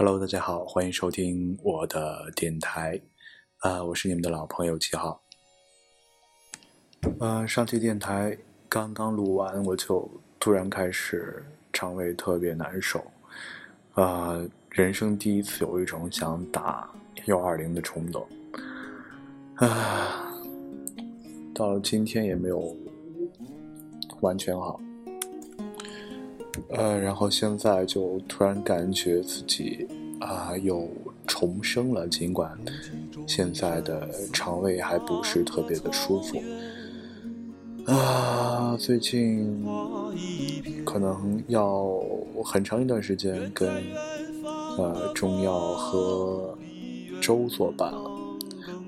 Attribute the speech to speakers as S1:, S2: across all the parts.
S1: Hello，大家好，欢迎收听我的电台，啊，我是你们的老朋友七号。呃，上期电台刚刚录完，我就突然开始肠胃特别难受，啊，人生第一次有一种想打幺二零的冲动，啊，到了今天也没有完全好。呃，然后现在就突然感觉自己啊又重生了，尽管现在的肠胃还不是特别的舒服。啊，最近可能要很长一段时间跟呃中药和粥作伴了，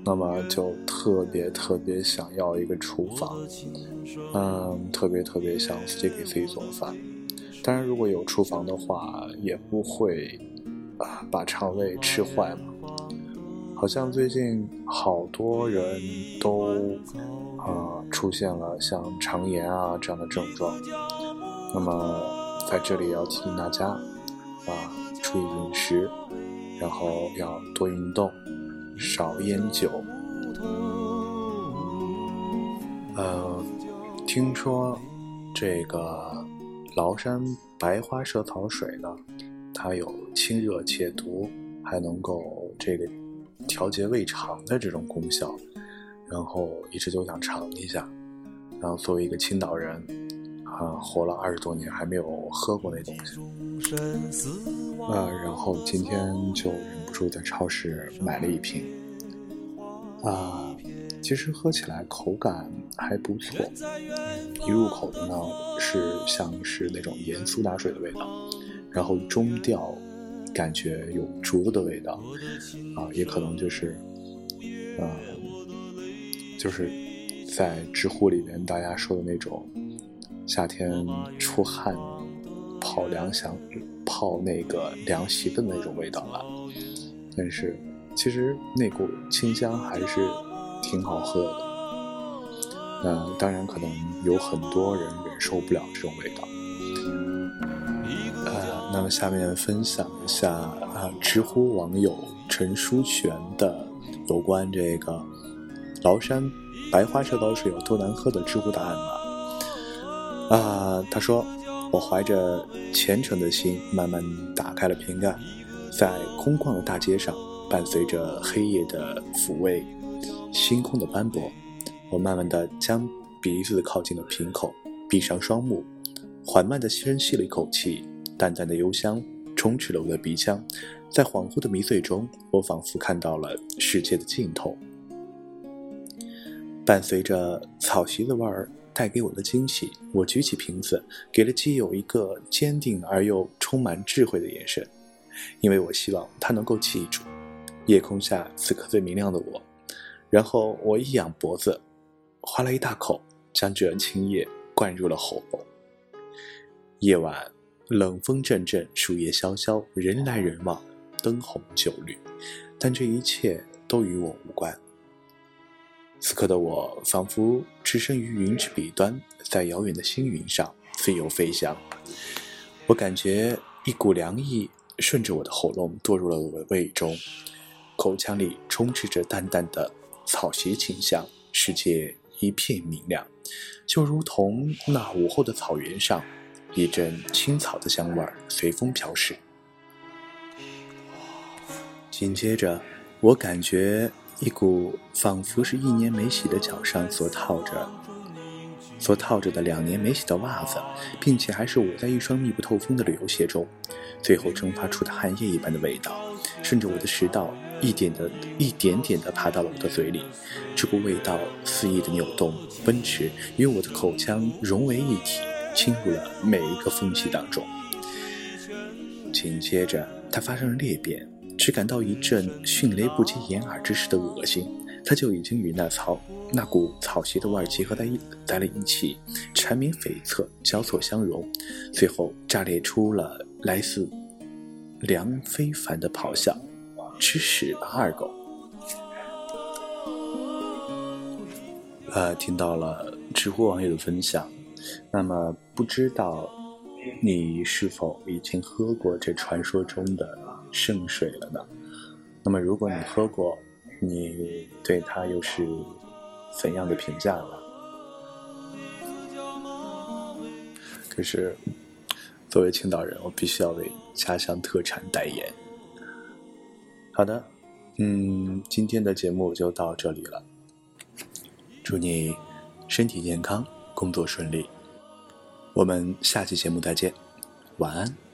S1: 那么就特别特别想要一个厨房，嗯，特别特别想自己给自己做饭。当然，如果有厨房的话，也不会啊把肠胃吃坏嘛。好像最近好多人都啊出现了像肠炎啊这样的症状。那么在这里要提醒大家啊，注意饮食，然后要多运动，少烟酒。呃，听说这个。崂山白花蛇草水呢，它有清热解毒，还能够这个调节胃肠的这种功效，然后一直就想尝一下。然后作为一个青岛人，啊，活了二十多年还没有喝过那东西，啊，然后今天就忍不住在超市买了一瓶，啊。其实喝起来口感还不错，一入口的呢是像是那种盐苏打水的味道，然后中调感觉有竹子的味道，啊，也可能就是，呃，就是在知乎里面大家说的那种夏天出汗泡凉香泡那个凉席的那种味道了，但是其实那股清香还是。挺好喝的，那当然可能有很多人忍受不了这种味道。呃，那么下面分享一下啊，知乎网友陈书全的有关这个崂山白花蛇草水有多难喝的知乎答案吧。啊，他说：“我怀着虔诚的心，慢慢打开了瓶盖，在空旷的大街上，伴随着黑夜的抚慰。”星空的斑驳，我慢慢的将鼻子靠近了瓶口，闭上双目，缓慢的深吸了一口气，淡淡的幽香充斥了我的鼻腔，在恍惚的迷醉中，我仿佛看到了世界的尽头。伴随着草席的味儿带给我的惊喜，我举起瓶子，给了基友一个坚定而又充满智慧的眼神，因为我希望他能够记住，夜空下此刻最明亮的我。然后我一仰脖子，哗了一大口，将这清液灌入了喉咙。夜晚，冷风阵阵，树叶萧萧，人来人往，灯红酒绿，但这一切都与我无关。此刻的我，仿佛置身于云之彼端，在遥远的星云上自由飞翔。我感觉一股凉意顺着我的喉咙堕入了我的胃中，口腔里充斥着淡淡的。草鞋清香，世界一片明亮，就如同那午后的草原上，一阵青草的香味随风飘逝。紧接着，我感觉一股仿佛是一年没洗的脚上所套着、所套着的两年没洗的袜子，并且还是我在一双密不透风的旅游鞋中，最后蒸发出的汗液一般的味道，顺着我的食道。一点的，一点点的爬到了我的嘴里，这股味道肆意的扭动、奔驰，与我的口腔融为一体，侵入了每一个缝隙当中。紧接着，它发生了裂变，只感到一阵迅雷不及掩耳之势的恶心，它就已经与那草、那股草席的味儿结合在一在了一起，缠绵悱恻，交错相融，最后炸裂出了来自梁非凡的咆哮。吃屎吧，二狗！呃，听到了知乎网友的分享，那么不知道你是否已经喝过这传说中的圣水了呢？那么如果你喝过，你对它又是怎样的评价呢？可是，作为青岛人，我必须要为家乡特产代言。好的，嗯，今天的节目就到这里了。祝你身体健康，工作顺利。我们下期节目再见，晚安。